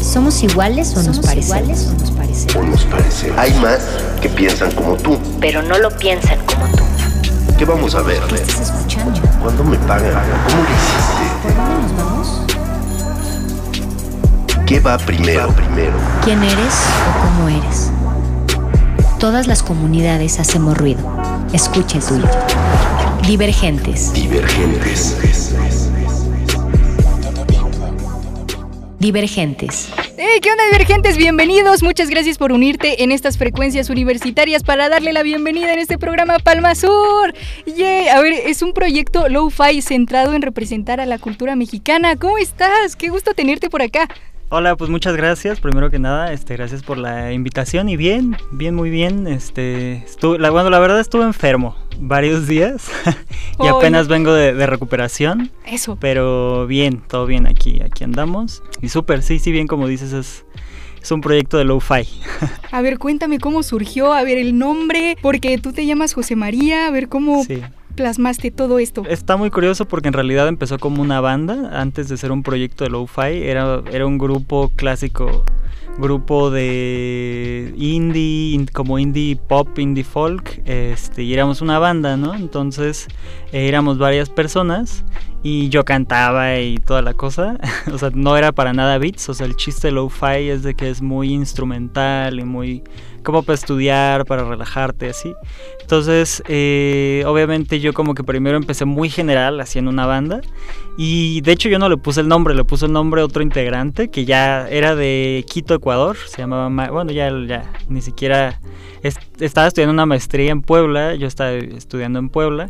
¿Somos iguales o nos parecemos? o nos parecemos? Hay más que piensan como tú. Pero no lo piensan como tú. ¿Qué vamos a ver? ¿Estás escuchando? ¿Cuándo me pagan? ¿Cómo lo hiciste? ¿Por dónde nos vamos? ¿Qué va primero? primero? ¿Quién eres o cómo eres? Todas las comunidades hacemos ruido. Escucha el tuyo. Divergentes. Divergentes. Divergentes. ¡Hey! ¿Qué onda, divergentes? Bienvenidos. Muchas gracias por unirte en estas frecuencias universitarias para darle la bienvenida en este programa Palma Sur. ¡Yay! A ver, es un proyecto low-fi centrado en representar a la cultura mexicana. ¿Cómo estás? Qué gusto tenerte por acá. Hola, pues muchas gracias. Primero que nada, este, gracias por la invitación y bien, bien, muy bien. Este, estuve, la, bueno, la verdad estuve enfermo varios días y apenas vengo de, de recuperación, Eso. pero bien, todo bien aquí, aquí andamos y súper, sí, sí, bien como dices es, es un proyecto de lo-fi. A ver, cuéntame cómo surgió, a ver el nombre, porque tú te llamas José María, a ver cómo Sí. Plasmaste todo esto. Está muy curioso porque en realidad empezó como una banda antes de ser un proyecto de lo-fi. Era, era un grupo clásico, grupo de indie, in- como indie pop, indie folk. Este, y éramos una banda, ¿no? Entonces eh, éramos varias personas y yo cantaba y toda la cosa. o sea, no era para nada beats. O sea, el chiste lo-fi es de que es muy instrumental y muy como para estudiar, para relajarte, así. Entonces, eh, obviamente yo como que primero empecé muy general haciendo una banda y de hecho yo no le puse el nombre, le puse el nombre a otro integrante que ya era de Quito, Ecuador, se llamaba, Ma- bueno, ya, ya ni siquiera es- estaba estudiando una maestría en Puebla, yo estaba estudiando en Puebla,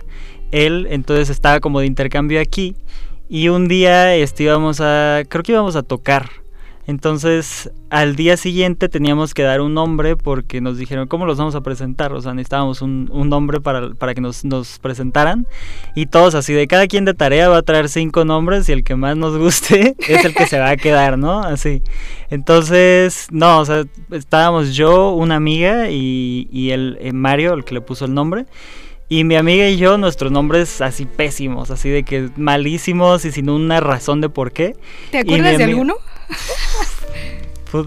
él entonces estaba como de intercambio aquí y un día este, íbamos a, creo que íbamos a tocar. Entonces, al día siguiente teníamos que dar un nombre porque nos dijeron, ¿cómo los vamos a presentar? O sea, necesitábamos un, nombre para, para que nos, nos presentaran. Y todos así, de cada quien de tarea va a traer cinco nombres y el que más nos guste es el que se va a quedar, ¿no? Así. Entonces, no, o sea, estábamos yo, una amiga y, y el eh, Mario, el que le puso el nombre. Y mi amiga y yo, nuestros nombres así pésimos, así de que malísimos y sin una razón de por qué. ¿Te acuerdas de alguno? Pues,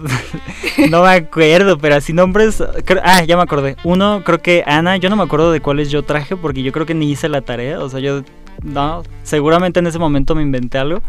no me acuerdo, pero así nombres. ah, ya me acordé. Uno, creo que Ana, yo no me acuerdo de cuáles yo traje porque yo creo que ni hice la tarea. O sea, yo. No, seguramente en ese momento me inventé algo.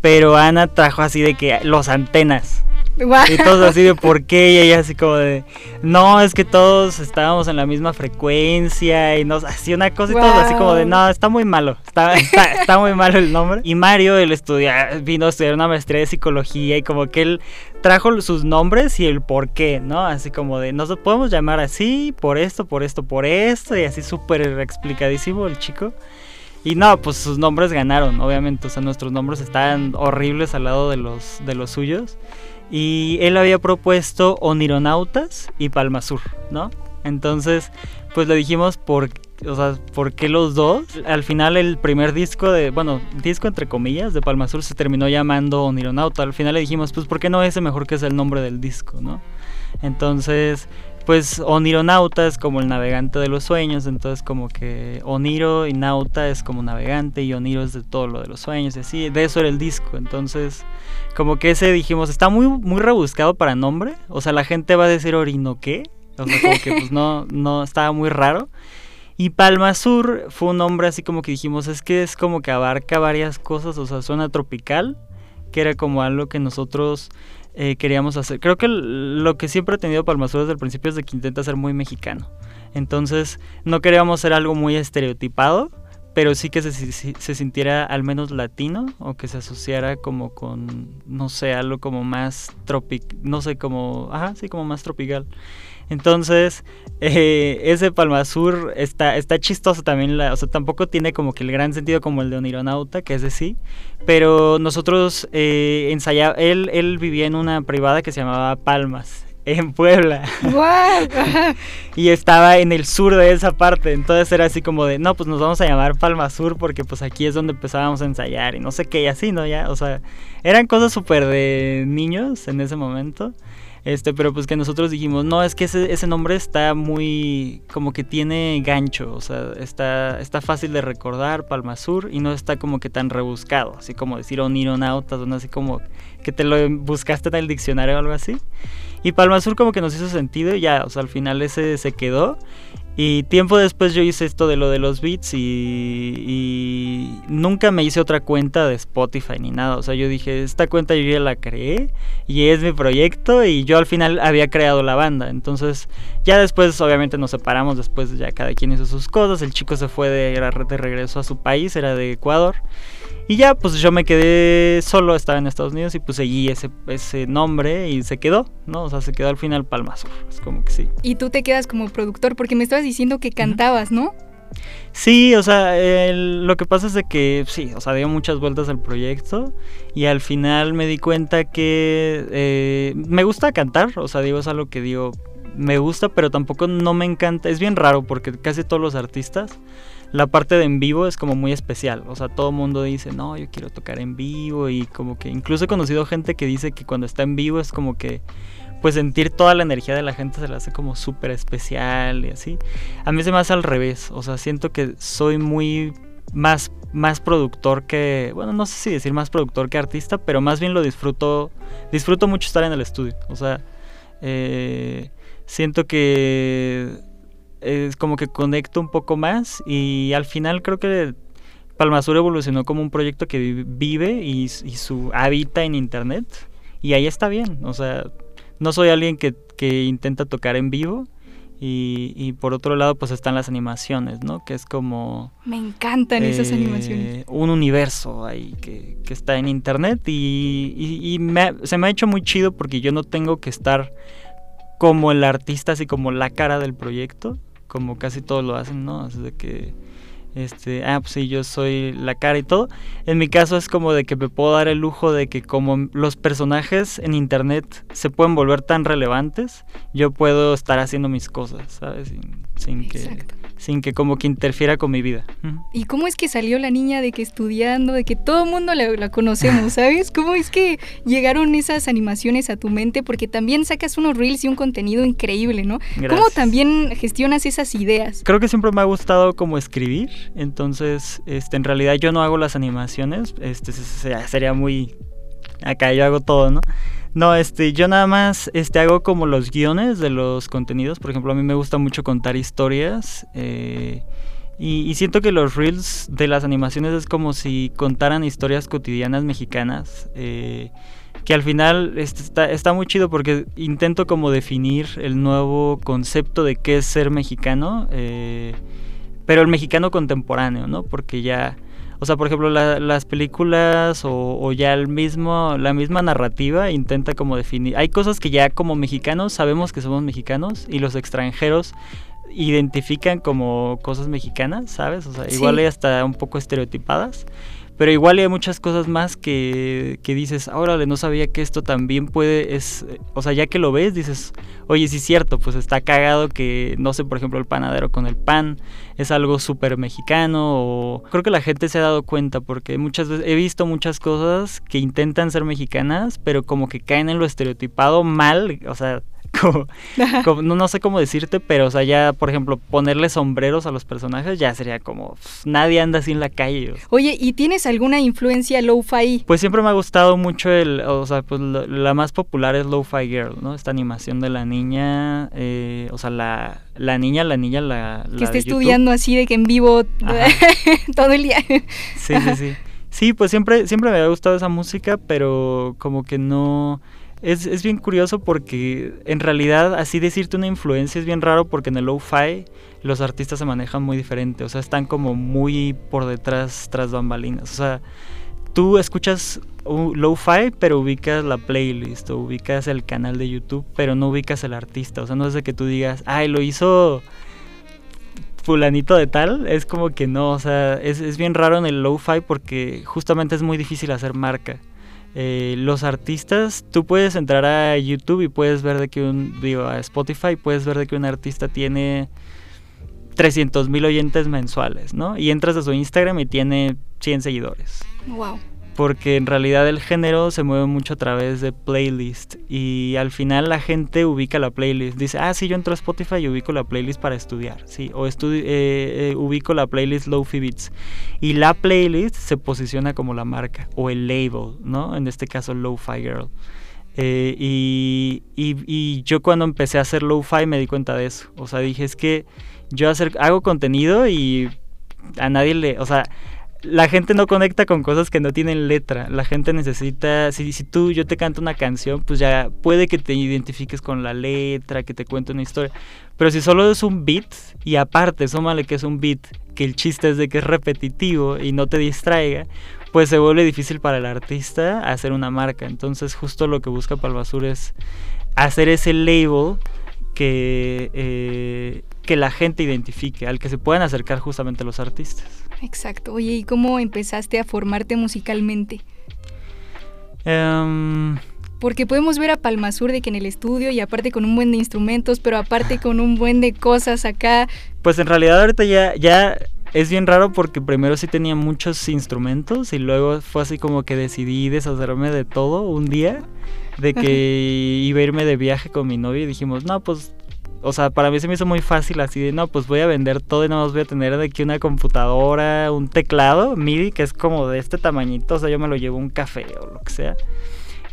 Pero Ana trajo así de que los antenas. Y todos así de por qué. Y ella así como de. No, es que todos estábamos en la misma frecuencia. Y nos hacía una cosa y todos así como de. No, está muy malo. Está, está, está muy malo el nombre. Y Mario, él estudia, vino a estudiar una maestría de psicología. Y como que él trajo sus nombres y el por qué, ¿no? Así como de. Nos podemos llamar así, por esto, por esto, por esto. Y así súper explicadísimo el chico. Y no, pues sus nombres ganaron, obviamente. O sea, nuestros nombres estaban horribles al lado de los, de los suyos. Y él había propuesto Onironautas y Palmasur, ¿no? Entonces, pues le dijimos por, o sea, ¿por qué los dos? Al final el primer disco de, bueno, disco entre comillas de Palmasur se terminó llamando Onironauta. Al final le dijimos, pues ¿por qué no ese mejor que es el nombre del disco, ¿no? Entonces, pues Onironauta es como el navegante de los sueños, entonces como que Oniro y Nauta es como navegante y Oniro es de todo lo de los sueños y así, de eso era el disco, entonces como que ese dijimos, está muy muy rebuscado para nombre, o sea, la gente va a decir Orinoqué, o sea, como que pues no no estaba muy raro. Y Palma Sur fue un nombre así como que dijimos, es que es como que abarca varias cosas, o sea, suena tropical, que era como algo que nosotros eh, queríamos hacer. Creo que lo que siempre ha tenido Palmasur desde el principio es de que intenta ser muy mexicano. Entonces, no queríamos ser algo muy estereotipado, pero sí que se, se- se sintiera al menos latino o que se asociara como con, no sé, algo como más tropic, no sé, como, ajá, sí, como más tropical. Entonces, eh, ese Palmasur está, está chistoso también, la- o sea, tampoco tiene como que el gran sentido como el de Onironauta, que es de sí, pero nosotros eh, ensayaba, él, él vivía en una privada que se llamaba Palmas, en Puebla, ¡Guau! y estaba en el sur de esa parte, entonces era así como de, no, pues nos vamos a llamar Palma Sur porque pues aquí es donde empezábamos a ensayar y no sé qué, y así, ¿no? Ya, o sea, eran cosas súper de niños en ese momento. Este, pero pues que nosotros dijimos, no, es que ese, ese nombre está muy, como que tiene gancho, o sea, está, está fácil de recordar, Palma Sur, y no está como que tan rebuscado, así como decir Onironautas, no así como que te lo buscaste en el diccionario o algo así. Y Palma como que nos hizo sentido y ya, o sea, al final ese se quedó. Y tiempo después yo hice esto de lo de los beats y, y, nunca me hice otra cuenta de Spotify ni nada. O sea, yo dije, esta cuenta yo ya la creé y es mi proyecto y yo al final había creado la banda. Entonces ya después obviamente nos separamos, después ya cada quien hizo sus cosas. El chico se fue de, de regreso a su país, era de Ecuador. Y ya, pues yo me quedé solo, estaba en Estados Unidos y pues seguí ese, ese nombre y se quedó, ¿no? O sea, se quedó al final Palma Sur, es como que sí. Y tú te quedas como productor porque me estabas diciendo que cantabas, ¿no? Sí, o sea, lo que pasa es de que sí, o sea, dio muchas vueltas al proyecto y al final me di cuenta que eh, me gusta cantar, o sea, digo, es algo que digo, me gusta, pero tampoco no me encanta, es bien raro porque casi todos los artistas la parte de en vivo es como muy especial. O sea, todo mundo dice, no, yo quiero tocar en vivo. Y como que incluso he conocido gente que dice que cuando está en vivo es como que, pues sentir toda la energía de la gente se le hace como súper especial y así. A mí se me hace al revés. O sea, siento que soy muy más, más productor que, bueno, no sé si decir más productor que artista, pero más bien lo disfruto, disfruto mucho estar en el estudio. O sea, eh, siento que es como que conecto un poco más y al final creo que Palmasur evolucionó como un proyecto que vive y, su habita en internet y ahí está bien, o sea, no soy alguien que, intenta tocar en vivo y, por otro lado pues están las animaciones, ¿no? Que es como... Me encantan esas eh, animaciones. Un universo ahí que, está en internet y, se me ha hecho muy chido porque yo no tengo que estar como el artista, así como la cara del proyecto, como casi todos lo hacen, ¿no? Así de que, este, ah, pues sí, yo soy la cara y todo. En mi caso es como de que me puedo dar el lujo de que como los personajes en internet se pueden volver tan relevantes, yo puedo estar haciendo mis cosas, ¿sabes? Sin, sin que sin que como que interfiera con mi vida. ¿Y cómo es que salió la niña de que estudiando, de que todo el mundo la, conocemos, ¿sabes? ¿Cómo es que llegaron esas animaciones a tu mente? Porque también sacas unos reels y un contenido increíble, ¿no? ¿Cómo también gestionas esas ideas? Creo que siempre me ha gustado como escribir, entonces este, en realidad yo no hago las animaciones, este, sería muy... Acá yo hago todo, ¿no? No, este, yo nada más este, hago como los guiones de los contenidos. Por ejemplo, a mí me gusta mucho contar historias. Eh, y, siento que los reels de las animaciones es como si contaran historias cotidianas mexicanas. Eh, que al final este, está, está, muy chido porque intento como definir el nuevo concepto de qué es ser mexicano. Eh, pero el mexicano contemporáneo, ¿no? Porque ya o sea, por ejemplo, las películas o, ya el mismo, la misma narrativa intenta como definir. Hay cosas que ya como mexicanos sabemos que somos mexicanos y los extranjeros identifican como cosas mexicanas, ¿sabes? O sea, igual hay hasta un poco estereotipadas. Pero igual hay muchas cosas más que, que dices, órale, no sabía que esto también puede, es, o sea, ya que lo ves, dices, oye, sí es cierto, pues está cagado que, no sé, por ejemplo, el panadero con el pan es algo súper mexicano, o creo que la gente se ha dado cuenta, porque muchas veces he visto muchas cosas que intentan ser mexicanas, pero como que caen en lo estereotipado mal, o sea, como, no, sé cómo decirte, pero o sea, ya, por ejemplo, ponerle sombreros a los personajes ya sería como pues, nadie anda así en la calle. Oye, ¿y tienes alguna influencia lo-fi? Pues siempre me ha gustado mucho el, o sea, pues la más popular es Lo-Fi Girl, ¿no? Esta animación de la niña, eh, o sea, la, la niña, la niña, la... que está estudiando así de que en vivo todo el día. sí, sí, sí. Sí, pues siempre, siempre me ha gustado esa música, pero como que no es, es, bien curioso porque en realidad así decirte una influencia es bien raro porque en el lo-fi los artistas se manejan muy diferente, o sea, están como muy por detrás tras bambalinas, o sea, tú escuchas lo-fi pero ubicas la playlist o ubicas el canal de YouTube pero no ubicas el artista, o sea, no es de que tú digas, ay, lo hizo fulanito de tal, es como que no, o sea, es, es bien raro en el lo-fi porque justamente es muy difícil hacer marca. Eh, los artistas, tú puedes entrar a YouTube y puedes ver de que un, digo, a Spotify, puedes ver de que un artista tiene 300 mil oyentes mensuales, ¿no? Y entras a su Instagram y tiene 100 seguidores. Wow. Porque en realidad el género se mueve mucho a través de playlist y al final la gente ubica la playlist. Dice, ah, sí, yo entro a Spotify y ubico la playlist para estudiar, sí, o eh, eh, ubico la playlist Lofi Beats. Y la playlist se posiciona como la marca o el label, ¿no? En este caso, Lo-Fi Girl. Eh, y, y, yo cuando empecé a hacer lo-fi me di cuenta de eso. O sea, dije, es que yo hacer, hago contenido y a nadie le... O sea, la gente no conecta con cosas que no tienen letra. La gente necesita, si, tú, yo te canto una canción, pues ya puede que te identifiques con la letra, que te cuente una historia. Pero si solo es un beat, y aparte, súmale que es un beat, que el chiste es de que es repetitivo y no te distraiga, pues se vuelve difícil para el artista hacer una marca. Entonces justo lo que busca Palvasur es hacer ese label que, eh, que la gente identifique, al que se puedan acercar justamente los artistas. Exacto. Oye, ¿y cómo empezaste a formarte musicalmente? Em, Porque podemos ver a Palmasur de que en el estudio y aparte con un buen de instrumentos, pero aparte con un buen de cosas acá. Pues en realidad ahorita ya, ya es bien raro porque primero sí tenía muchos instrumentos y luego fue así como que decidí deshacerme de todo un día, de que iba a irme de viaje con mi novia y dijimos, no, pues o sea, para mí se me hizo muy fácil así de, no, pues voy a vender todo y nada más voy a tener de aquí una computadora, un teclado MIDI que es como de este tamañito, o sea, yo me lo llevo un café o lo que sea.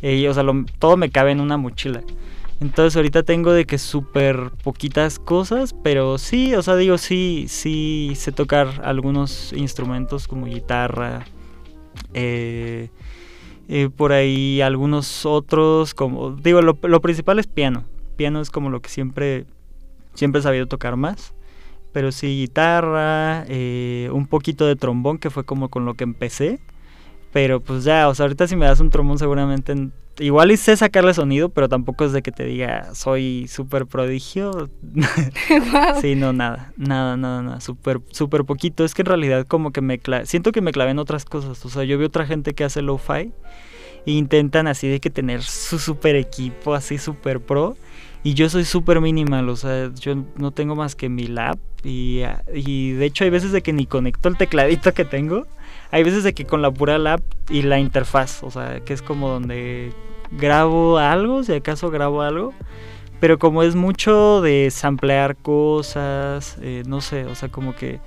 Y, o sea, todo me cabe en una mochila. Entonces ahorita tengo de que súper poquitas cosas, pero sí, o sea, digo, sí, sí sé tocar algunos instrumentos como guitarra, eh, eh, por ahí algunos otros, como, digo, lo, lo principal es piano. Piano es como lo que siempre siempre he sabido tocar más. Pero sí guitarra, eh, un poquito de trombón, que fue como con lo que empecé. Pero pues ya, o sea, ahorita si me das un trombón seguramente... Igual y sé sacarle sonido, pero tampoco es de que te diga, soy súper prodigio. Sí, no, nada, nada, nada, nada, súper, súper poquito. Es que en realidad como que me siento que me clavé en otras cosas. O sea, yo veo otra gente que hace lo-fi e intentan así de que tener su super equipo, así súper pro. Y yo soy súper minimal, o sea, yo no tengo más que mi lap. Y, de hecho hay veces de que ni conecto el tecladito que tengo. Hay veces de que con la pura lap y la interfaz, o sea, que es como donde grabo algo, si acaso grabo algo. Pero como es mucho de samplear cosas, eh, no sé, o sea, como que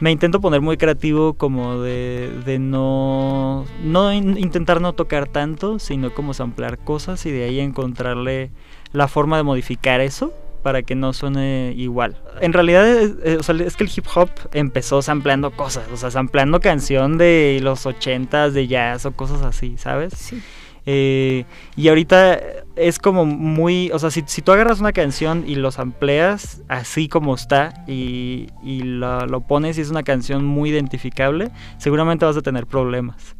me intento poner muy creativo como de, de no, no intentar no tocar tanto, sino como samplear cosas y de ahí encontrarle la forma de modificar eso para que no suene igual. En realidad es, que el hip hop empezó sampleando cosas, o sea, sampleando canción de los ochentas de jazz o cosas así, ¿sabes? Sí. Eh, y ahorita es como muy, o sea, si, si, tú agarras una canción y lo sampleas así como está y, y lo, lo pones y es una canción muy identificable, seguramente vas a tener problemas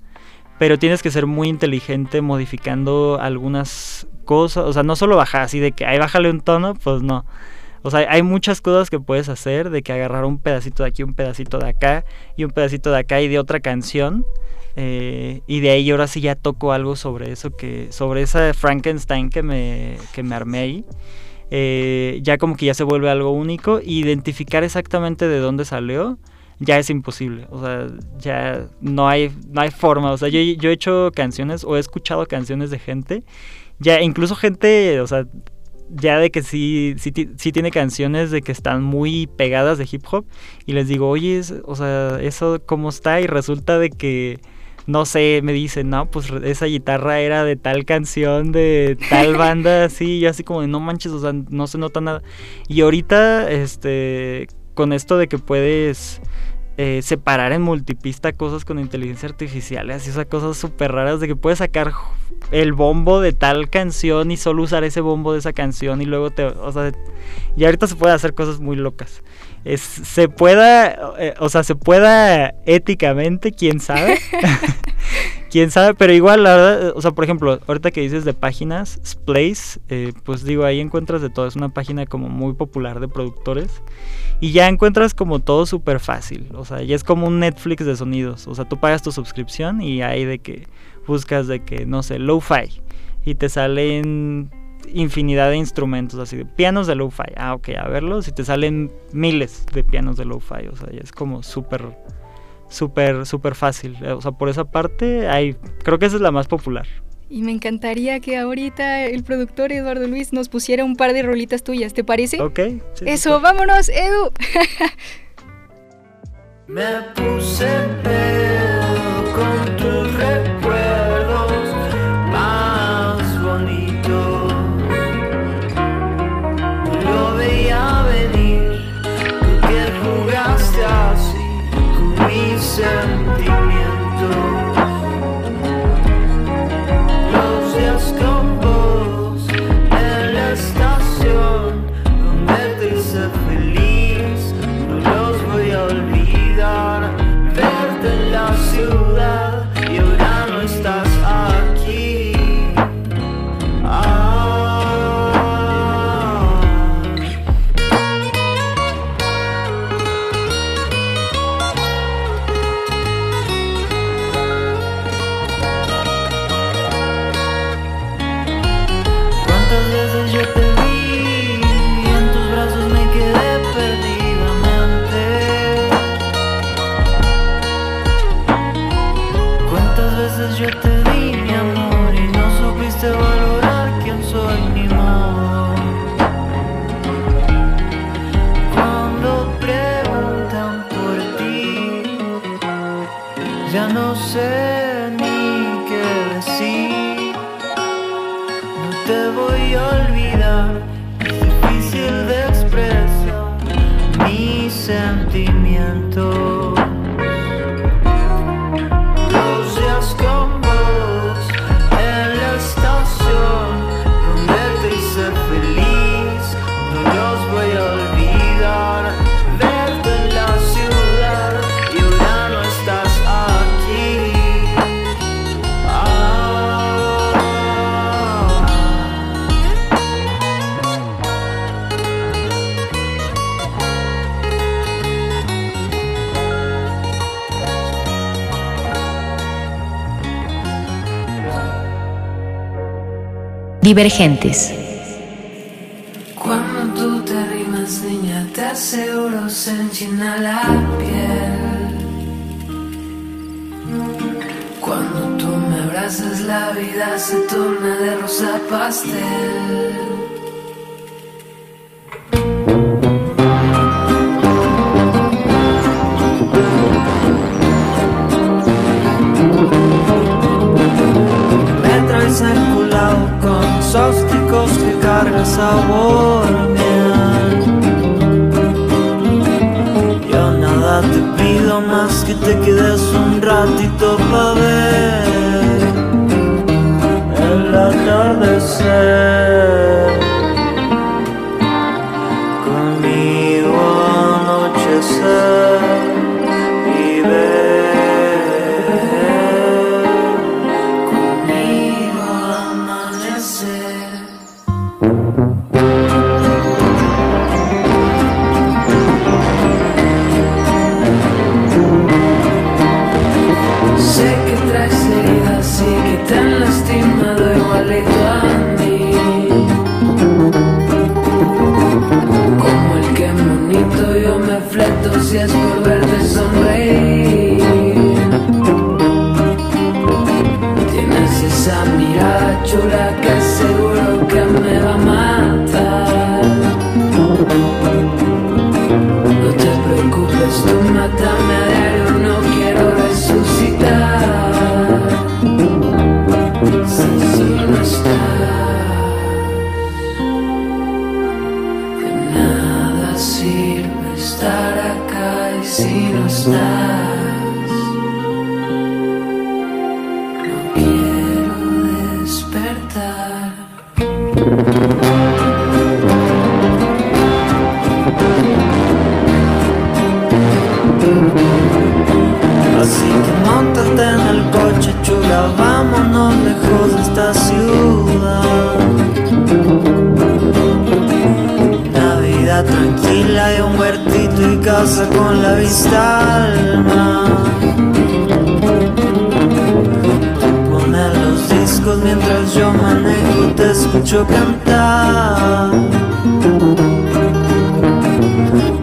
pero tienes que ser muy inteligente modificando algunas cosas, o sea, no solo bajar así de que ahí bájale un tono, pues no. O sea, hay muchas cosas que puedes hacer, de que agarrar un pedacito de aquí, un pedacito de acá, y un pedacito de acá y de otra canción. Eh, y de ahí ahora sí ya toco algo sobre eso, que sobre esa Frankenstein que me, que me armé ahí. Eh, ya como que ya se vuelve algo único. Identificar exactamente de dónde salió ya es imposible. O sea, ya no hay, no hay forma. O sea, yo, yo he hecho canciones o he escuchado canciones de gente ya incluso gente, o sea, ya de que sí, sí, sí, tiene canciones de que están muy pegadas de hip hop y les digo, oye, o sea, eso cómo está y resulta de que, no sé, me dicen, no, pues esa guitarra era de tal canción, de tal banda, así, y así como de, no manches, o sea, no se nota nada. Y ahorita, este, con esto de que puedes... Eh, separar en multipista cosas con inteligencia artificial, así, sea, cosas súper raras de que puedes sacar el bombo de tal canción y solo usar ese bombo de esa canción y luego te, o sea, y ahorita se puede hacer cosas muy locas. Es, se pueda, eh, o sea, se pueda éticamente, quién sabe. quién sabe, pero igual, la verdad, o sea, por ejemplo, ahorita que dices de páginas, Splace, eh, pues digo, ahí encuentras de todo. Es una página como muy popular de productores. Y ya encuentras como todo súper fácil. O sea, ya es como un Netflix de sonidos. O sea, tú pagas tu suscripción y hay de que buscas de que, no sé, lo-fi y te salen infinidad de instrumentos, así de pianos de lo-fi. Ah, ok, a verlos y te salen miles de pianos de lo-fi. O sea, es como súper, súper, súper fácil. O sea, por esa parte, hay, creo que esa es la más popular. Y me encantaría que ahorita el productor Eduardo Luis nos pusiera un par de rolitas tuyas, ¿te parece? Ok. sí, Eso, vámonos, Edu. Me puse pedo con tus no sé ni qué decir. No te voy a olvidar, Divergentes. Cuando tú te rimas, niña, te aseguro se enchina la piel. Cuando tú me abrazas, la vida se torna de rosa pastel. Con esos ticos que cargan sabor miel. Yo nada te pido más que te quedes un ratito pa' ver tranquila y casa con la vista al mar. Tú pones los discos mientras yo manejo, te escucho cantar.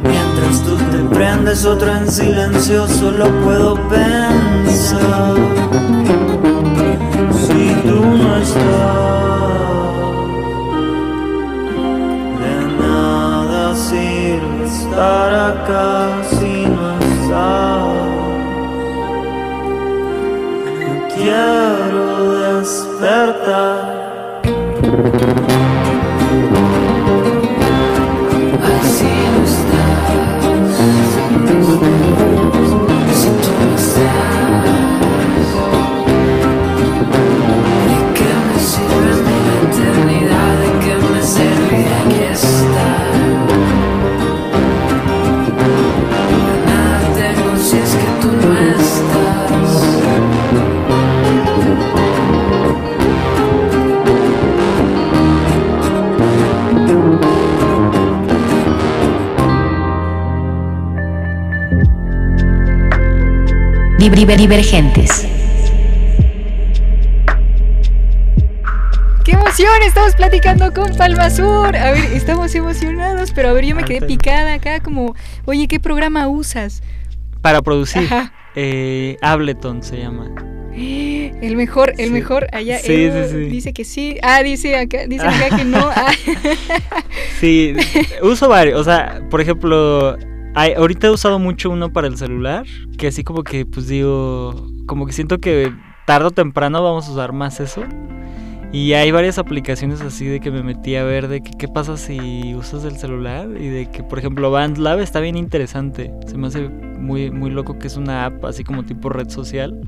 Mientras tú te prendes otra en silencio, solo puedo pensar. Si tú no estás, estar acá si no estás. No quiero despertar. Divergentes. ¡Qué emoción! Estamos platicando con Palma Sur. A ver, estamos emocionados, pero a ver, yo me quedé picada acá como, oye, ¿qué programa usas? Para producir. Ajá. Eh, Ableton se llama. El mejor, el Sí. mejor allá. Sí, Edu sí, sí. Dice que sí. Ah, dice acá, dice acá que no. Ah. Sí, uso varios. O sea, por ejemplo, hay- ahorita he usado mucho uno para el celular, que así como que, pues digo, como que siento que tarde o temprano vamos a usar más eso. Y hay varias aplicaciones así de que me metí a ver de que qué pasa si usas el celular y de que, por ejemplo, BandLab está bien interesante. Se me hace muy, muy loco que es una app así como tipo red social.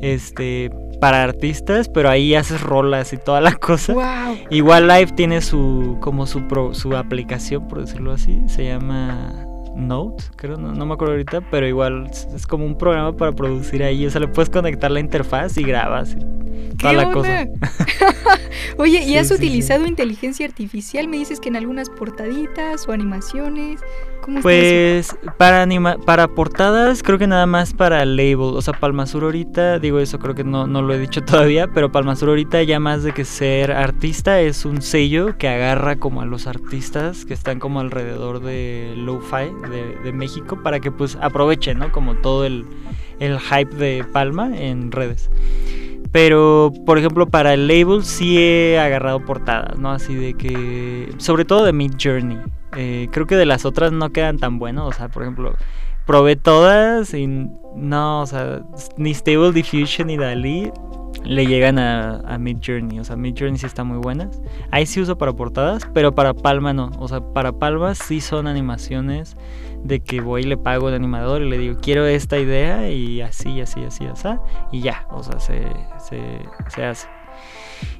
Este, para artistas, pero ahí haces rolas y toda la cosa. wow. Igual Live tiene su como su pro- su aplicación, por decirlo así, se llama Note, creo, no, no me acuerdo ahorita, pero igual es, como un programa para producir ahí, o sea, le puedes conectar la interfaz y grabas y toda ¿Qué la onda? cosa. Oye, ¿y Sí, has sí, sí. utilizado inteligencia artificial? Me dices que en algunas portaditas o animaciones. ¿Cómo está Pues para para portadas creo que nada más para label, o sea, Palmasur ahorita, digo eso creo que no, no lo he dicho todavía, pero Palmasur ahorita ya más de que ser artista es un sello que agarra como a los artistas que están como alrededor de lo-fi de, de México para que pues aprovechen, ¿no? Como todo el, el hype de Palma en redes. Pero, por ejemplo, para el label sí he agarrado portadas, ¿no? Así de que. Sobre todo de Mid Journey. Eh, creo que de las otras no quedan tan buenos. O sea, por ejemplo, probé todas y no, o sea, ni Stable Diffusion ni Dalí le llegan a, Mid Journey. O sea, Mid Journey sí está muy buenas. Ahí sí uso para portadas, pero para Palma no. O sea, para Palma sí son animaciones de que voy y le pago al animador y le digo, quiero esta idea y así, así, así, así, y ya, o sea, se, se, se hace.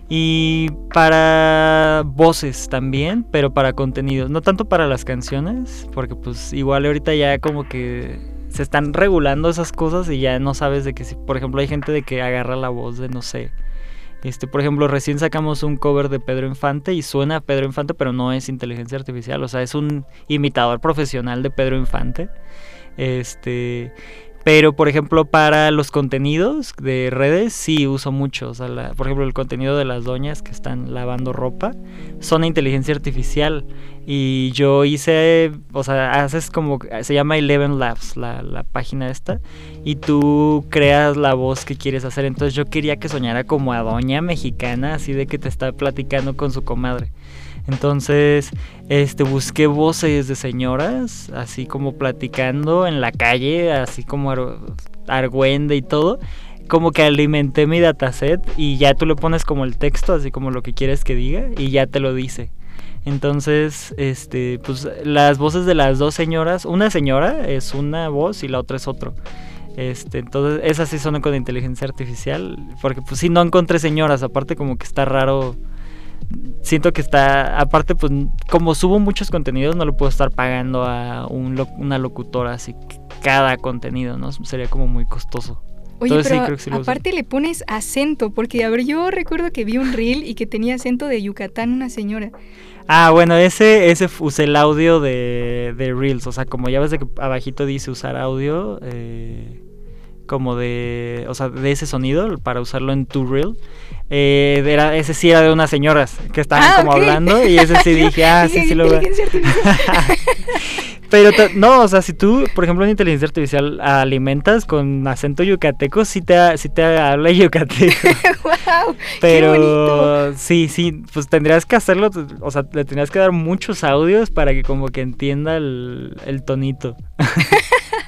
Y para voces también, pero para contenidos, no tanto para las canciones, porque pues igual ahorita ya como que se están regulando esas cosas y ya no sabes de que si, por ejemplo, hay gente de que agarra la voz de, no sé, este, por ejemplo, recién sacamos un cover de Pedro Infante y suena a Pedro Infante, pero no es inteligencia artificial, o sea, es un imitador profesional de Pedro Infante. Este, pero por ejemplo, para los contenidos de redes sí uso mucho, por ejemplo, el contenido de las doñas que están lavando ropa son inteligencia artificial y yo hice, o sea, haces como se llama Eleven Labs la, la página esta y tú creas la voz que quieres hacer. Entonces yo quería que soñara como a doña mexicana, así de que te está platicando con su comadre. Entonces, este busqué voces de señoras, así como platicando en la calle, así como ar- argüende y todo. Como que alimenté mi dataset y ya tú le pones como el texto, así como lo que quieres que diga, y ya te lo dice. Entonces, este, pues las voces de las dos señoras, una señora es una voz y la otra es otro. Este, entonces, esas sí son con inteligencia artificial, porque pues sí no encontré señoras, aparte como que está raro. Siento que está, aparte pues como subo muchos contenidos no le puedo estar pagando a un lo- una locutora así cada contenido, ¿no? Sería como muy costoso. Oye, Entonces, sí, pero creo que sí lo uso. aparte le pones acento, porque a ver, yo recuerdo que vi un reel y que tenía acento de Yucatán una señora. Ah, bueno, ese, ese usé el audio de, de Reels. O sea, como ya ves de que abajito dice usar audio, eh, como de, o sea, de ese sonido para usarlo en tu Reel. eh, era, ese sí era de unas señoras que estaban Ah, como hablando y ese sí dije, ah, sí, sí lo artificial. Pero no, o sea, si tú, por ejemplo, en inteligencia artificial alimentas con acento yucateco, sí te, sí te habla yucateco. ¡Wow! Pero sí, sí, pues tendrías que hacerlo, o sea, le tendrías que dar muchos audios para que como que entienda el, el tonito.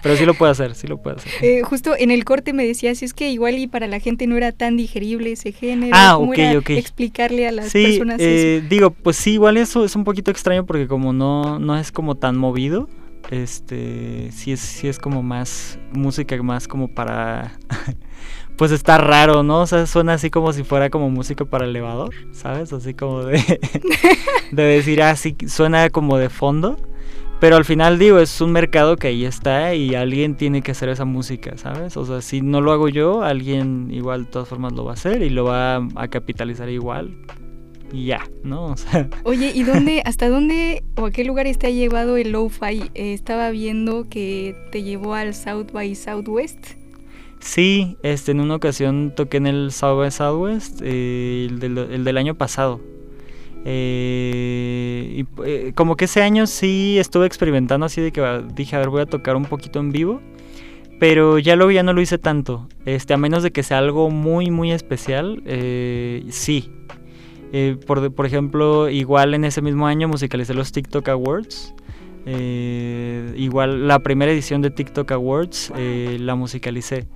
Pero sí lo puede hacer, sí lo puede hacer. Eh, justo en el corte me decías, es que igual y para la gente no era tan digerible ese género. Ah, ¿Cómo ok, era ok. explicarle a las Sí, personas eh, eso? digo, pues sí, igual eso es un poquito extraño porque como no, no es como tan movido, este, sí es, sí es como más música, más como para, pues está raro, ¿no? O sea, suena así como si fuera como música para elevador, ¿sabes? Así como de, de decir, así suena como de fondo. Pero al final digo, es un mercado que ahí está y alguien tiene que hacer esa música, ¿sabes? O sea, si no lo hago yo, alguien igual de todas formas lo va a hacer y lo va a, capitalizar igual. Y ya, ¿no? O sea, Oye, ¿y dónde, hasta dónde o a qué lugares te ha llevado el lo-fi? Eh, estaba viendo que te llevó al South by Southwest. sí, este, en una ocasión toqué en el South by Southwest, eh, el, del, el del año pasado. Eh, eh, como que ese año sí estuve experimentando así de que dije, a ver, voy a tocar un poquito en vivo. Pero ya luego ya no lo hice tanto. Este, a menos de que sea algo muy, muy especial, eh, sí. Eh, por, por ejemplo, igual en ese mismo año musicalicé los TikTok Awards. Igual la primera edición de TikTok Awards la musicalicé.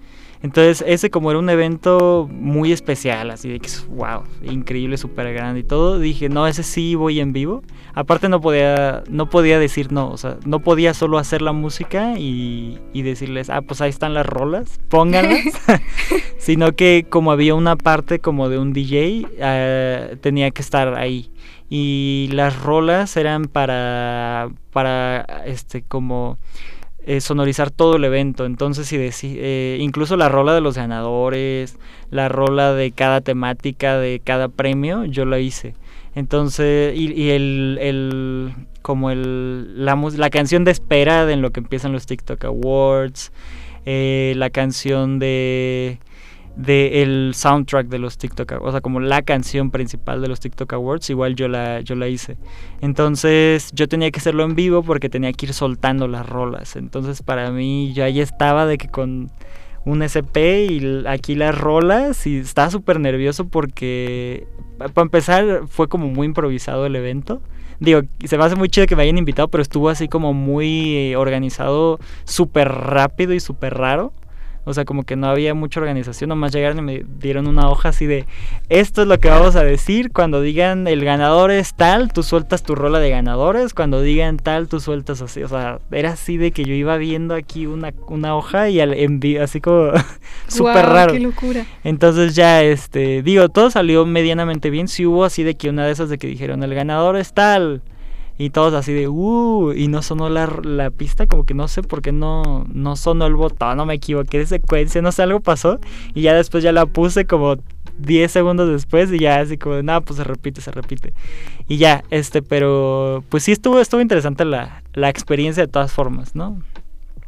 Entonces, ese como era un evento muy especial, así de que, wow, increíble, súper grande y todo, dije, no, ese sí voy en vivo. Aparte no podía, no podía decir no, o sea, no podía solo hacer la música y, y decirles, ah, pues ahí están las rolas, pónganlas. Sino que como había una parte como de un DJ, eh, tenía que estar ahí. Y las rolas eran para, para, este, como eh, sonorizar todo el evento. Entonces, si eh, incluso la rola de los ganadores, la rola de cada temática, de cada premio, yo la hice. Entonces, y, y el, el, como el, la, la canción de espera de en lo que empiezan los TikTok Awards, eh, la canción de de el soundtrack de los TikTok Awards, o sea, como la canción principal de los TikTok Awards, igual yo la, yo la hice. Entonces yo tenía que hacerlo en vivo porque tenía que ir soltando las rolas. Entonces para mí yo ahí estaba de que con un SP y aquí las rolas y estaba súper nervioso porque para empezar fue como muy improvisado el evento. Digo, se me hace muy chido que me hayan invitado, pero estuvo así como muy eh, organizado, súper rápido y súper raro. O sea, como que no había mucha organización, nomás llegaron y me dieron una hoja así de, esto es lo que vamos a decir, cuando digan el ganador es tal, tú sueltas tu rola de ganadores, cuando digan tal, tú sueltas así, o sea, era así de que yo iba viendo aquí una, una hoja y al, en vi- así como súper Guau, raro. ¡Qué locura! Entonces ya, este, digo, todo salió medianamente bien. Si hubo así de que una de esas de que dijeron, el ganador es tal. Y todos así de, uh, y no sonó la, la pista, como que no sé por qué no, no sonó el botón, no me equivoqué de secuencia, no sé, algo pasó. Y ya después ya la puse como 10 segundos después y ya así como, nada, pues se repite, se repite. Y ya, este, pero pues sí estuvo, estuvo interesante la, la experiencia de todas formas, ¿no?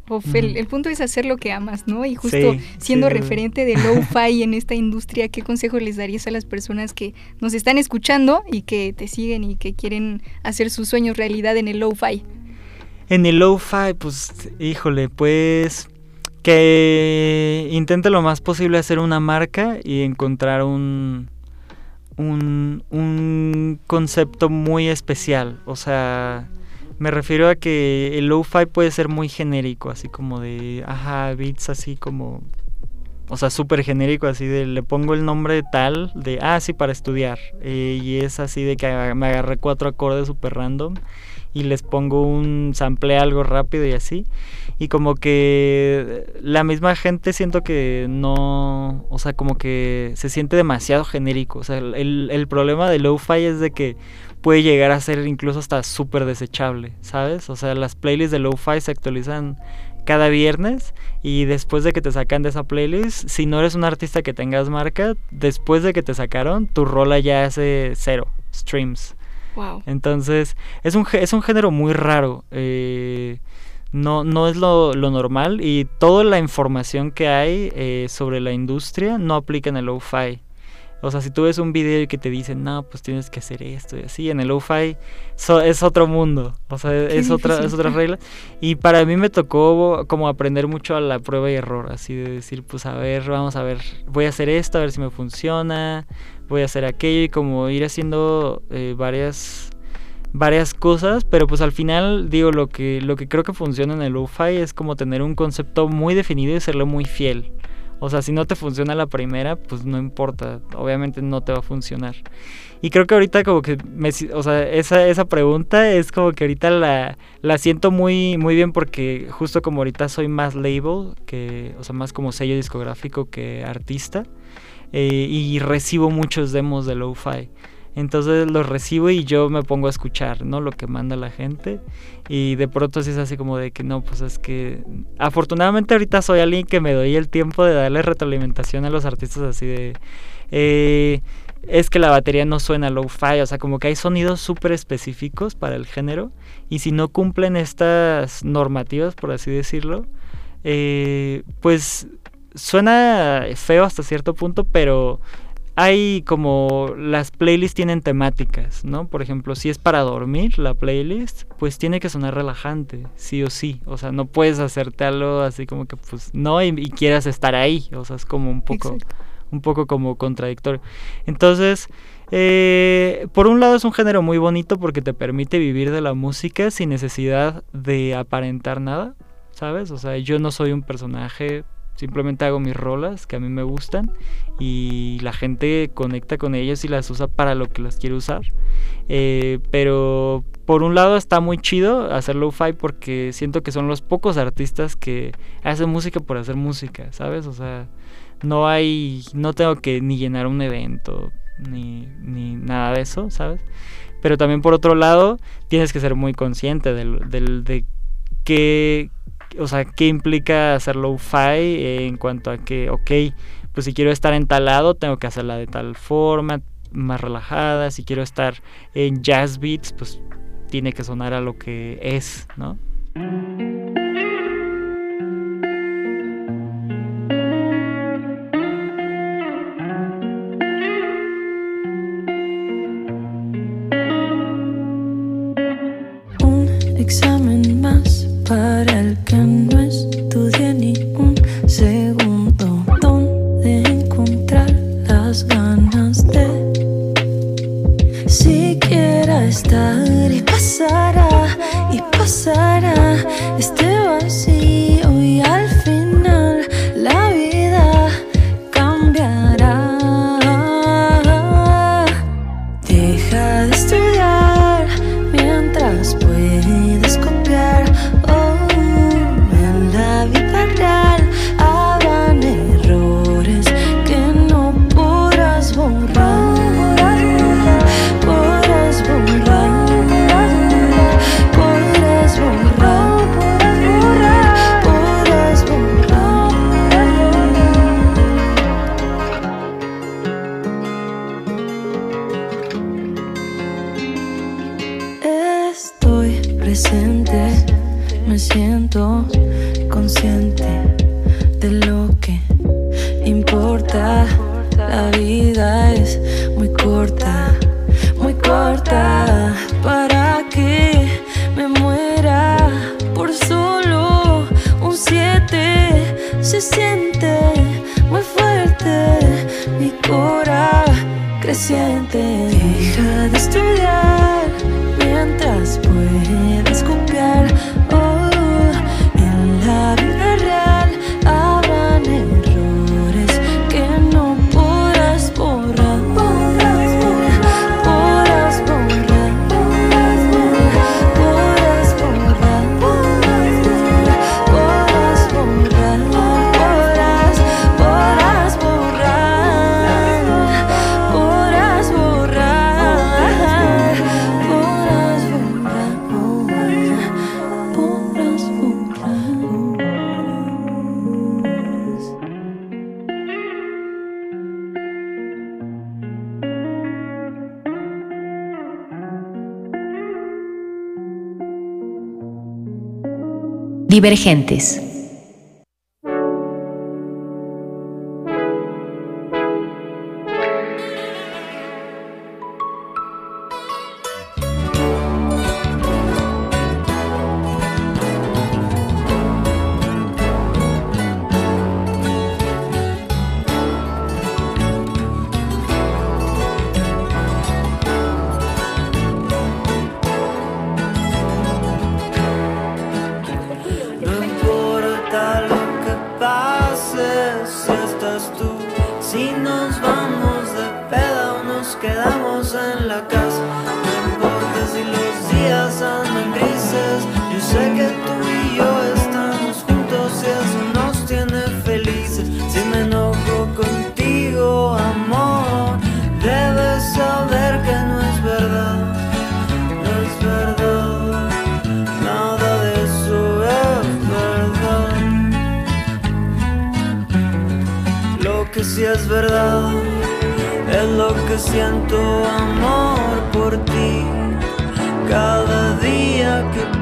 Uf, el, punto es hacer lo que amas, ¿no? Y justo Sí, siendo sí, referente de lo-fi en esta industria, ¿qué consejo les darías a las personas que nos están escuchando y que te siguen y que quieren hacer sus sueños realidad en el lo-fi? En el lo-fi, pues, híjole, pues que intente lo más posible hacer una marca y encontrar un, un, un concepto muy especial. O sea, me refiero a que el lo-fi puede ser muy genérico, así como de, ajá, beats así como, o sea, súper genérico, así de, le pongo el nombre de tal, de, ah, sí, para estudiar. eh, y es así de que me agarré cuatro acordes súper random y les pongo un sample algo rápido y así. Y como que la misma gente siento que no, o sea, como que se siente demasiado genérico. O sea, el, el problema de lo-fi es de que puede llegar a ser incluso hasta súper desechable, ¿sabes? O sea, las playlists de lo-fi se actualizan cada viernes y después de que te sacan de esa playlist, si no eres un artista que tengas marca, después de que te sacaron, tu rola ya hace cero streams. Wow. Entonces, es un, es un género muy raro. eh, no, no es lo, lo normal y toda la información que hay eh, sobre la industria no aplica en el lo-fi. O sea, si tú ves un video y que te dicen, no, pues tienes que hacer esto y así, en el lo-fi so- es otro mundo, o sea, es otra, es otra regla. Y para mí me tocó como aprender mucho a la prueba y error, así de decir, pues a ver, vamos a ver, voy a hacer esto, a ver si me funciona, voy a hacer aquello y como ir haciendo eh, varias varias cosas, pero pues al final digo lo que lo que creo que funciona en el lo-fi es como tener un concepto muy definido y serlo muy fiel. O sea, si no te funciona la primera, pues no importa, obviamente no te va a funcionar. Y creo que ahorita como que me, o sea, esa, esa pregunta es como que ahorita la, la siento muy, muy bien porque justo como ahorita soy más label, que, o sea, más como sello discográfico que artista, eh, y recibo muchos demos de lo-fi. Entonces los recibo y yo me pongo a escuchar, ¿no? Lo que manda la gente. Y de pronto sí es así como de que no, pues es que... Afortunadamente ahorita soy alguien que me doy el tiempo de darle retroalimentación a los artistas así de... eh, es que la batería no suena low-fi, o sea, como que hay sonidos súper específicos para el género. Y si no cumplen estas normativas, por así decirlo, eh, pues suena feo hasta cierto punto, pero hay como las playlists tienen temáticas, ¿no? Por ejemplo, si es para dormir la playlist, pues tiene que sonar relajante, sí o sí. O sea, no puedes hacerte algo así como que pues no y, y quieras estar ahí. O sea, es como un poco, Exacto. un poco como contradictorio. Entonces, eh, por un lado es un género muy bonito porque te permite vivir de la música sin necesidad de aparentar nada, ¿sabes? O sea, yo no soy un personaje, simplemente hago mis rolas que a mí me gustan y la gente conecta con ellas y las usa para lo que las quiere usar. Eh, pero por un lado está muy chido hacer lo-fi porque siento que son los pocos artistas que hacen música por hacer música, ¿sabes? O sea, no hay, no tengo que ni llenar un evento ni, ni nada de eso, ¿sabes? Pero también por otro lado tienes que ser muy consciente del, del de qué, o sea, qué implica hacer lo-fi en cuanto a que, ok, pues si quiero estar en tengo que hacerla de tal forma, más relajada. Si quiero estar en jazz beats, pues tiene que sonar a lo que es, ¿no? Un examen más para el que no estudié ni un segundo. ¿Dónde encontrar las ganas de siquiera estar? Y pasará, y pasará este Divergentes.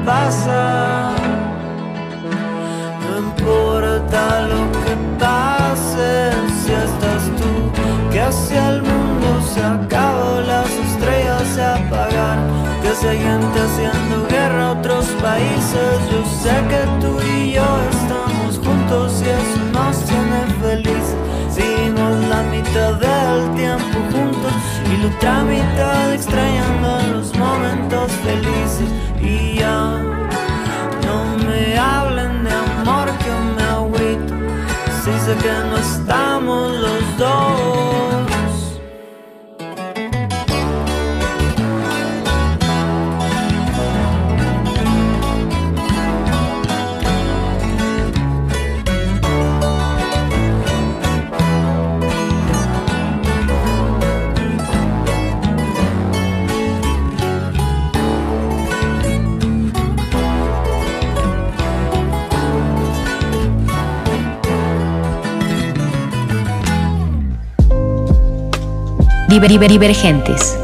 Pasa, no importa lo que pase, si estás tú, que hacia el mundo se acabó, las estrellas se apagaron, que se hay gente haciendo guerra a otros países. Yo sé que tú y yo estamos juntos y eso nos tiene felices. Seguimos la mitad del tiempo juntos y la otra mitad extrañando los momentos felices. Y ya no me hablen de amor que me agüito. Si sé que no estamos los dos. Divergentes.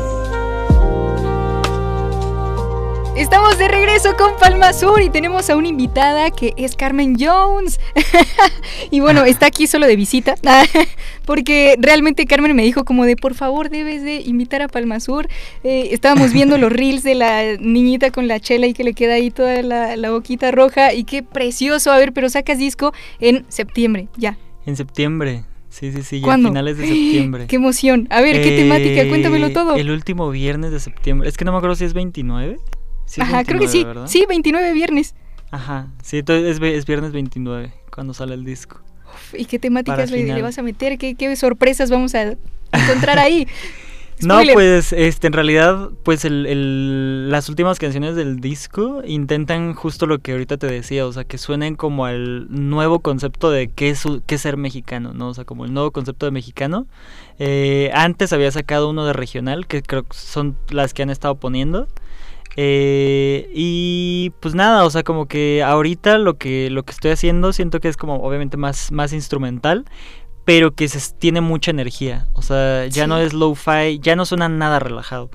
Estamos de regreso con Palma Sur y tenemos a una invitada que es Carmen Jones. y bueno, está aquí solo de visita, porque realmente Carmen me dijo como de por favor debes de invitar a Palma Sur. Eh, estábamos viendo los reels de la niñita con la chela y que le queda ahí toda la, la boquita roja y qué precioso. A ver, pero sacas disco en septiembre, ya. En septiembre. Sí, sí, sí, ya a ¿Cuándo? finales de septiembre. Qué emoción. A ver, ¿qué Eh, temática? Cuéntamelo todo. El último viernes de septiembre. Es que no me acuerdo si es 29. Sí Ajá, creo que 29, sí. ¿verdad? Sí, 29 viernes. Ajá, sí, entonces es, es viernes 29 cuando sale el disco. ¿Y qué temáticas le, le vas a meter? ¿Qué, qué sorpresas vamos a encontrar ahí? No, pues este, en realidad, pues el, el- las últimas canciones del disco intentan justo lo que ahorita te decía, o sea, que suenen como al nuevo concepto de qué es, qué es ser mexicano, ¿no? O sea, como el nuevo concepto de mexicano. Eh, antes había sacado uno de regional, que creo que son las que han estado poniendo. Eh, y pues nada, o sea, como que ahorita lo que, lo que estoy haciendo siento que es como obviamente más, más instrumental, pero que se, tiene mucha energía. O sea, ya Sí. no es low-fi, ya no suena nada relajado.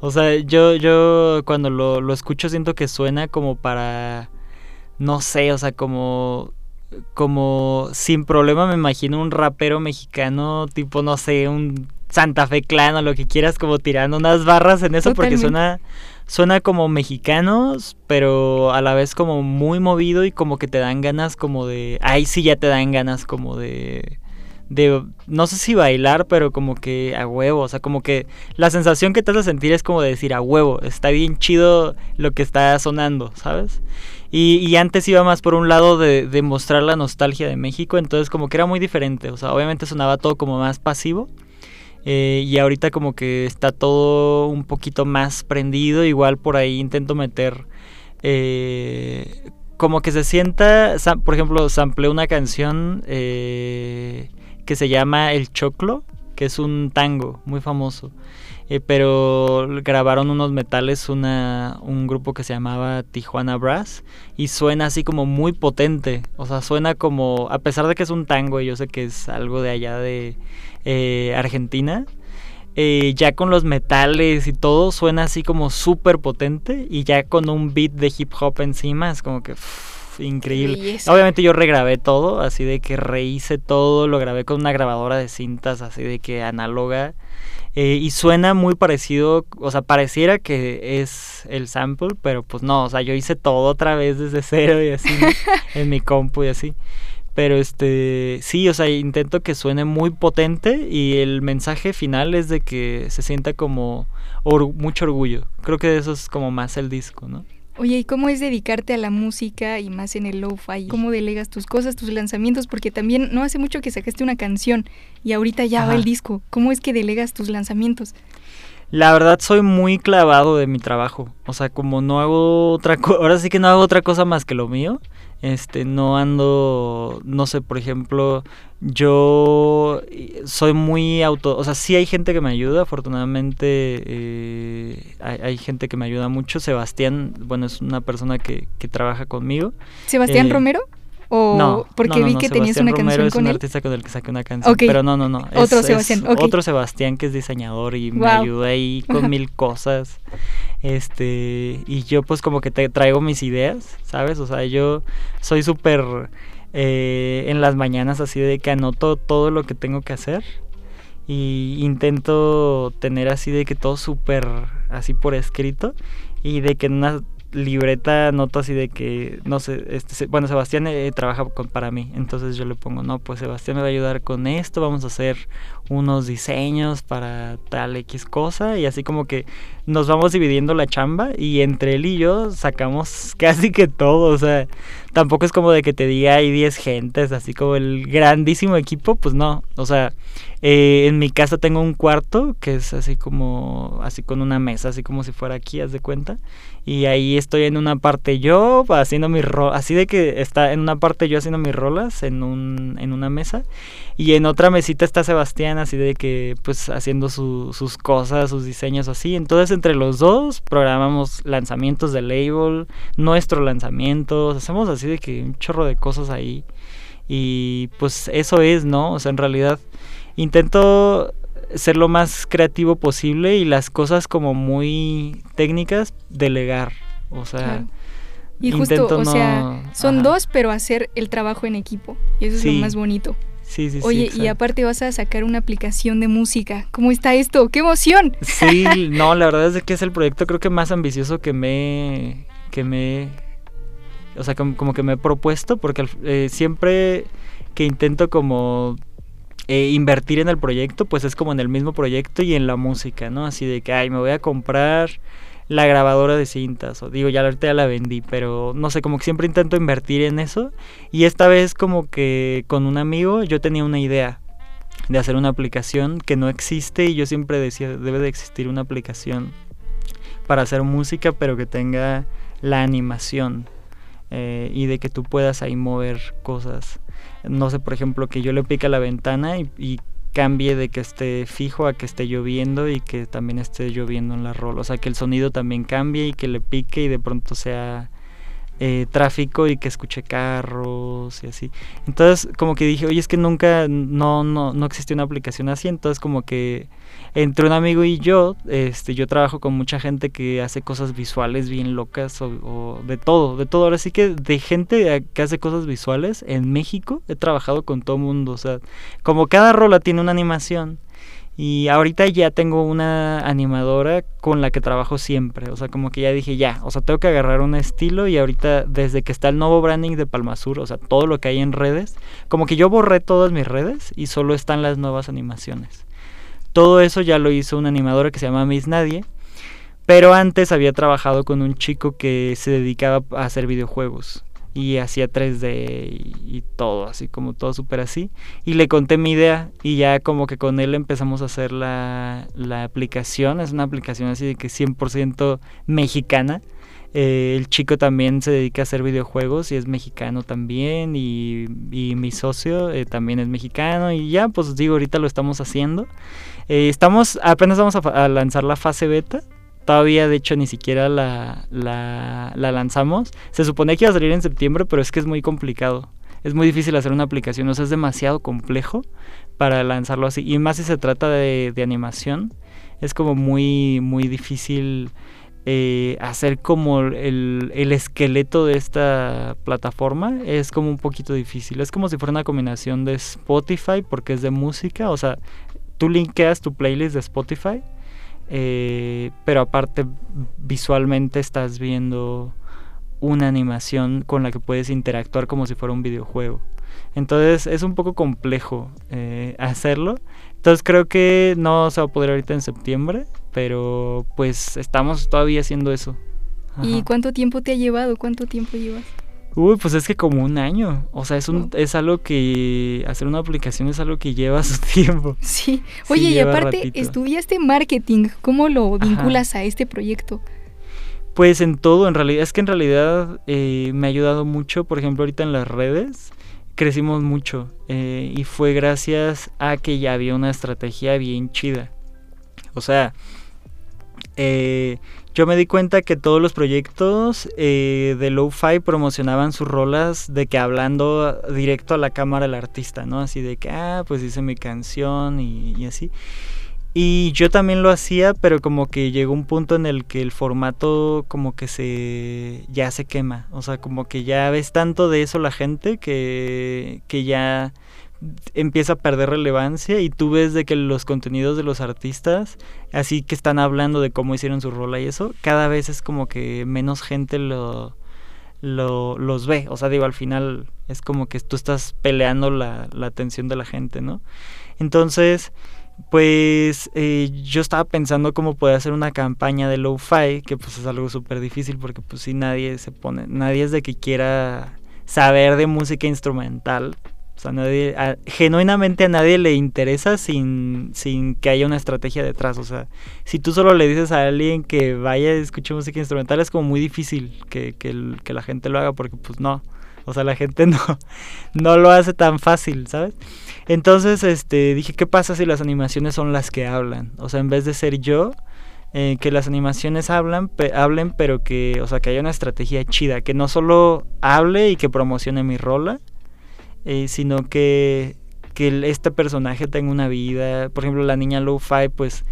O sea, yo, yo cuando lo, lo escucho siento que suena como para, no sé, o sea, como, como sin problema me imagino un rapero mexicano, tipo, no sé, un Santa Fe Clan o lo que quieras, como tirando unas barras en eso porque suena, suena como mexicanos, pero a la vez como muy movido y como que te dan ganas como de, ahí sí ya te dan ganas como de de no sé si bailar, pero como que a huevo, o sea, como que la sensación que te hace sentir es como de decir a huevo, está bien chido lo que está sonando, ¿sabes? Y, y antes iba más por un lado de, de mostrar la nostalgia de México, entonces como que era muy diferente, o sea, obviamente sonaba todo como más pasivo. eh, y ahorita como que está todo un poquito más prendido, igual por ahí intento meter eh, como que se sienta, por ejemplo, samplé una canción eh, que se llama El Choclo, que es un tango muy famoso. eh, pero grabaron unos metales una, un grupo que se llamaba Tijuana Brass y suena así como muy potente. O sea, suena como, a pesar de que es un tango y yo sé que es algo de allá de eh, Argentina, eh, ya con los metales y todo suena así como súper potente y ya con un beat de hip hop encima es como que increíble. belleza. Obviamente yo regrabé todo, así de que rehice todo, lo grabé con una grabadora de cintas así de que análoga eh, y suena muy parecido, o sea, pareciera que es el sample, pero pues no, o sea, yo hice todo otra vez desde cero y así ¿no? en mi compu y así. Pero este, sí, o sea, intento que suene muy potente y el mensaje final es de que se sienta como or- mucho orgullo. Creo que eso es como más el disco, ¿no? Oye, ¿y cómo es dedicarte a la música y más en el lo-fi? ¿Cómo delegas tus cosas, tus lanzamientos? Porque también no hace mucho que sacaste una canción y ahorita ya va el disco. ¿Cómo es que delegas tus lanzamientos? La verdad soy muy clavado de mi trabajo. O sea, como no hago otra cosa, ahora sí que no hago otra cosa más que lo mío. Este, no ando, no sé, por ejemplo, yo soy muy auto, o sea, sí hay gente que me ayuda, afortunadamente eh, hay, hay gente que me ayuda mucho. Sebastián, bueno, es una persona que, que trabaja conmigo. ¿Sebastián Eh, Romero? ¿O no, porque no, no, vi que tenías Sebastián una Romero canción es con un él? artista con el que saqué una canción. Ok. Pero no, no, no. es- Otro es Sebastián, ok. Otro Sebastián que es diseñador y me ayuda ahí con Ajá. mil cosas. Este, y yo pues como que te traigo mis ideas, ¿sabes? O sea, yo soy súper eh, en las mañanas así de que anoto todo lo que tengo que hacer. Y intento tener así de que todo súper así por escrito. Y de que en una libreta anoto así de que, no sé, este, bueno, Sebastián eh, trabaja con, para mí, entonces yo le pongo, no, pues Sebastián me va a ayudar con esto, vamos a hacer unos diseños para tal X cosa y así como que nos vamos dividiendo la chamba y entre él y yo sacamos casi que todo, o sea, tampoco es como de que te diga hay 10 gentes, así como el grandísimo equipo, pues no, o sea, eh, en mi casa tengo un cuarto que es así como, así con una mesa, así como si fuera aquí, haz de cuenta. Y ahí estoy en una parte yo haciendo mis rolas, así de que está en una parte yo haciendo mis rolas en, un, en una mesa. Y en otra mesita está Sebastián, así de que pues haciendo su- sus cosas, sus diseños así. Entonces entre los dos programamos lanzamientos de label, nuestro lanzamiento, hacemos así de que un chorro de cosas ahí. Y pues eso es, ¿no? O sea, en realidad intento ser lo más creativo posible y las cosas como muy técnicas delegar. O sea, Claro. Y justo, intento o sea, no- son ajá. dos, pero hacer el trabajo en equipo. Y eso es lo más bonito. Sí, sí, sí, Oye, y exacto. aparte vas a sacar una aplicación de música. ¿Cómo está esto? ¡Qué emoción! Sí, no, la verdad es que es el proyecto creo que más ambicioso que me que me o sea, como, como que me he propuesto porque eh, siempre que intento como eh, invertir en el proyecto, pues es como en el mismo proyecto y en la música, ¿no? Así de que, ay, me voy a comprar la grabadora de cintas, o digo, ya ahorita ya la vendí, pero no sé, como que siempre intento invertir en eso. Y esta vez como que con un amigo yo tenía una idea de hacer una aplicación que no existe y yo siempre decía, debe de existir una aplicación para hacer música, pero que tenga la animación eh, y de que tú puedas ahí mover cosas. No sé, por ejemplo, que yo le pique a la ventana y, y cambie de que esté fijo a que esté lloviendo y que también esté lloviendo en la rola. O sea, que el sonido también cambie y que le pique y de pronto sea eh, tráfico y que escuche carros y así. Entonces, como que dije, oye, es que nunca, no, no, no existió una aplicación así. Entonces, como que entre un amigo y yo, este, yo trabajo con mucha gente que hace cosas visuales bien locas o, o de todo, de todo. Ahora sí que de gente que hace cosas visuales en México he trabajado con todo mundo. O sea, como cada rola tiene una animación. Y ahorita ya tengo una animadora con la que trabajo siempre. O sea, como que ya dije, ya, o sea, tengo que agarrar un estilo y ahorita desde que está el nuevo branding de Palmasur, o sea, todo lo que hay en redes, como que yo borré todas mis redes y solo están las nuevas animaciones. Todo eso ya lo hizo una animadora que se llama Miss Nadie. Pero antes había trabajado con un chico que se dedicaba a hacer videojuegos. Y hacía 3D y, todo, así como todo súper así. Y le conté mi idea y ya como que con él empezamos a hacer la, la aplicación. Es una aplicación así de que 100% mexicana. Eh, el chico también se dedica a hacer videojuegos y es mexicano también. Y, y mi socio eh, también es mexicano. Y ya, pues digo, ahorita lo estamos haciendo. Eh, estamos, apenas vamos a, lanzar la fase beta. Todavía, de hecho, ni siquiera la, la, la lanzamos. Se suponía que iba a salir en septiembre, pero es que es muy complicado. Es muy difícil hacer una aplicación, o sea, es demasiado complejo para lanzarlo así. Y más si se trata de, de animación, es como muy, muy difícil eh, hacer como el, el esqueleto de esta plataforma. Es como un poquito difícil. Es como si fuera una combinación de Spotify, porque es de música. O sea, tú linkeas tu playlist de Spotify eh, pero aparte visualmente estás viendo una animación con la que puedes interactuar como si fuera un videojuego. Entonces es un poco complejo eh, hacerlo. Entonces creo que no se va a poder ahorita en septiembre, pero pues estamos todavía haciendo eso. ¿Y cuánto tiempo te ha llevado? ¿Cuánto tiempo llevas? Uy, pues es que como un año. O sea, es un, es algo que hacer una aplicación es algo que lleva su tiempo. Sí. Sí, Oye, y aparte, ratito. estudiaste marketing. ¿Cómo lo Ajá. vinculas a este proyecto? Pues en todo, en realidad, es que en realidad eh, me ha ayudado mucho, por ejemplo, ahorita en las redes crecimos mucho eh, y fue gracias a que ya había una estrategia bien chida. O sea, eh, yo me di cuenta que todos los proyectos eh, de Lo-Fi promocionaban sus rolas de que hablando directo a la cámara del artista, ¿no? Así de que, ah, pues hice mi canción y, y así. Y yo también lo hacía, pero como que llegó un punto en el que el formato como que se ya se quema. O sea, como que ya ves tanto de eso la gente que, que ya empieza a perder relevancia y tú ves de que los contenidos de los artistas, así que están hablando de cómo hicieron su rola y eso, cada vez es como que menos gente lo, lo los ve. O sea, digo, al final es como que tú estás peleando la, la atención de la gente, ¿no? Entonces, pues eh, yo estaba pensando cómo poder hacer una campaña de lo-fi, que pues es algo súper difícil porque pues si nadie se pone, nadie es de que quiera saber de música instrumental. O sea, nadie, a- genuinamente a nadie le interesa sin, sin que haya una estrategia detrás. O sea, si tú solo le dices a alguien que vaya y escuche música instrumental, es como muy difícil que, que, la gente lo haga porque pues no. O sea, la gente no, no lo hace tan fácil, ¿sabes? Entonces, este, dije, ¿qué pasa si las animaciones son las que hablan? O sea, en vez de ser yo, eh, que las animaciones hablan, hablen, pero que, o sea, que haya una estrategia chida, que no solo hable y que promocione mi rola, eh, sino que, que este personaje tenga una vida. Por ejemplo, la niña Lo-Fi, pues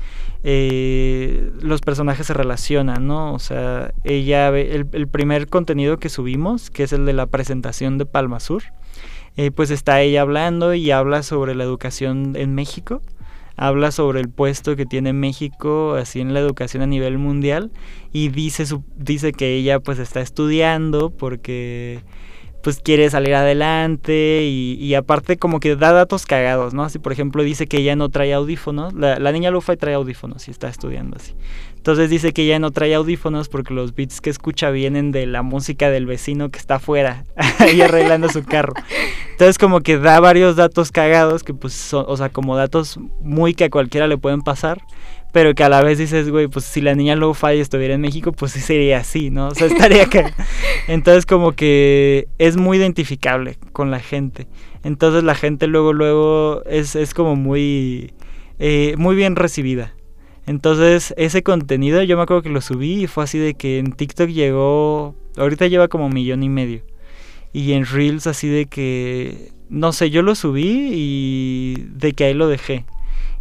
eh, los personajes se relacionan, ¿no? O sea, ella ve el, el primer contenido que subimos, que es el de la presentación de Palma Sur, eh, pues está ella hablando y habla sobre la educación en México. Habla sobre el puesto que tiene México así en la educación a nivel mundial y dice su, dice que ella pues está estudiando porque pues quiere salir adelante y, y aparte como que da datos cagados, ¿no? Así por ejemplo dice que ella no trae audífonos, la, la niña Lufa trae audífonos y está estudiando así. Entonces dice que ella no trae audífonos porque los beats que escucha vienen de la música del vecino que está afuera, ahí arreglando su carro. Entonces como que da varios datos cagados que pues son, o sea, como datos muy que a cualquiera le pueden pasar, pero que a la vez dices, güey, pues si la niña Lo-Fi estuviera en México, pues sí sería así, ¿no? O sea, estaría acá. Entonces como que es muy identificable con la gente. Entonces la gente luego, luego es, es como muy, eh, muy bien recibida. Entonces ese contenido yo me acuerdo que lo subí y fue así de que en TikTok llegó, ahorita lleva como un millón y medio. Y en Reels así de que, no sé, yo lo subí y de que ahí lo dejé.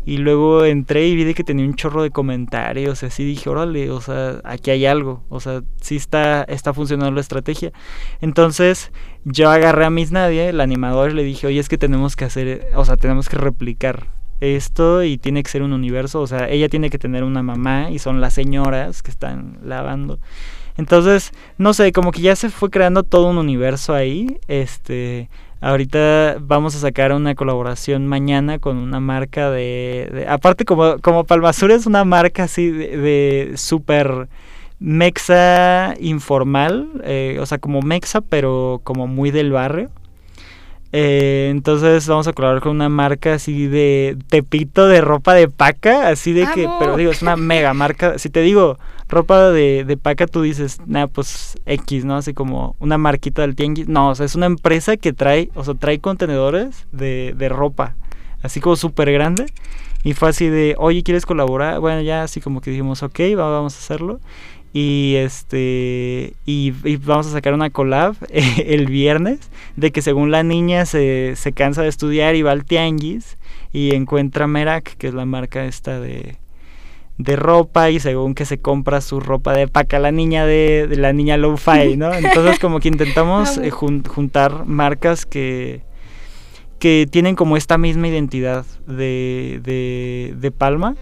Y luego entré y vi que tenía un chorro de comentarios, así dije, órale, o sea, aquí hay algo, o sea, sí está, está funcionando la estrategia. Entonces yo agarré a Miss Nadia, el animador, y le dije, oye, es que tenemos que hacer, o sea, tenemos que replicar esto y tiene que ser un universo, o sea, ella tiene que tener una mamá y son las señoras que están lavando. Entonces, no sé, como que ya se fue creando todo un universo ahí. Este, ahorita vamos a sacar una colaboración mañana con una marca de, aparte como como Palmasur es una marca así de, de súper mexa informal, eh, o sea, como mexa pero como muy del barrio. Eh, entonces vamos a colaborar con una marca así de Tepito de ropa de paca, así de que, pero digo, es una mega marca. Si te digo ropa de, de paca, tú dices, nah, pues X, ¿no? Así como una marquita del tianguis. No, o sea, es una empresa que trae, o sea, trae contenedores de, de ropa, así como súper grande. Y fue así de, oye, ¿quieres colaborar? Bueno, ya así como que dijimos, ok, va- vamos a hacerlo. Y este y, y vamos a sacar una collab eh, el viernes de que según la niña se, se cansa de estudiar y va al tianguis y encuentra Merak, que es la marca esta de, de ropa, y según que se compra su ropa de paca la niña de, de la niña low-fi, ¿no? Entonces como que intentamos eh, jun- juntar marcas que, que tienen como esta misma identidad de, de, de Palma.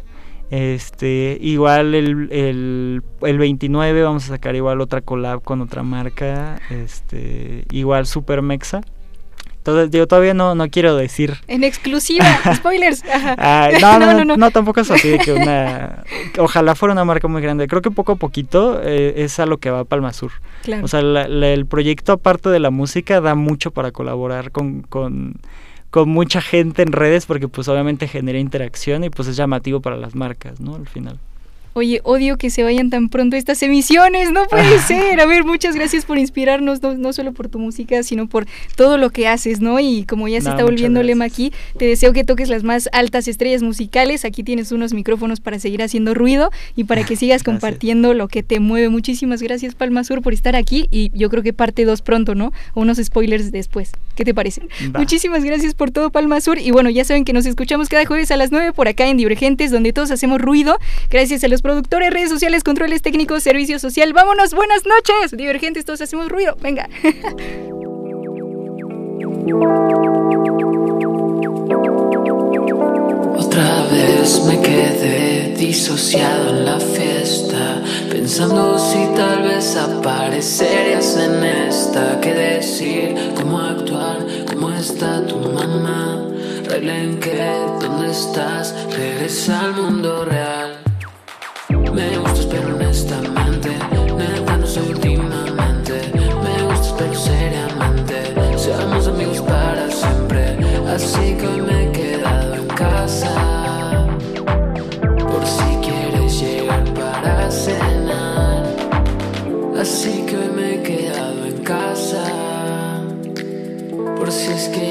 Este, igual el, el, el 29 vamos a sacar igual otra collab con otra marca, este, igual Super Mexa, Entonces, digo, todavía no, no quiero decir. En exclusiva, spoilers. Ajá. Ay, no, no, no, no, tampoco es así de que una. Ojalá fuera una marca muy grande. Creo que poco a poquito eh, es a lo que va Palma Sur. Claro. O sea, la- la- el proyecto, aparte de la música, da mucho para colaborar con, con, con mucha gente en redes, porque pues obviamente genera interacción y pues es llamativo para las marcas, ¿no? Al final. Oye, odio que se vayan tan pronto estas emisiones, no puede ser. A ver, muchas gracias por inspirarnos, no, no solo por tu música, sino por todo lo que haces, ¿no? Y como ya se No, está volviendo lema aquí, te deseo que toques las más altas estrellas musicales. Aquí tienes unos micrófonos para seguir haciendo ruido y para que sigas compartiendo lo que te mueve. Muchísimas gracias, Palma Sur, por estar aquí y yo creo que parte 2 pronto, ¿no? O unos spoilers después. ¿Qué te parece? Va. Muchísimas gracias por todo, Palma Sur. Y bueno, ya saben que nos escuchamos cada jueves a las 9 por acá en Divergentes, donde todos hacemos ruido. Gracias a los productores, redes sociales, controles técnicos, servicio social. Vámonos, buenas noches. Divergentes, todos hacemos ruido. Venga. Otra vez me quedé disociado en la fiesta, pensando si tal vez aparecerías en esta. ¿Qué decir? ¿Cómo actuar? ¿Cómo está tu mamá? Que, ¿dónde estás? Regresa al mundo real. Me gustas pero honestamente, neta no últimamente. Me gustas pero seriamente, seamos amigos para siempre. Así que hoy me he quedado en casa, por si quieres llegar para cenar. Así que hoy me he quedado en casa, por si es que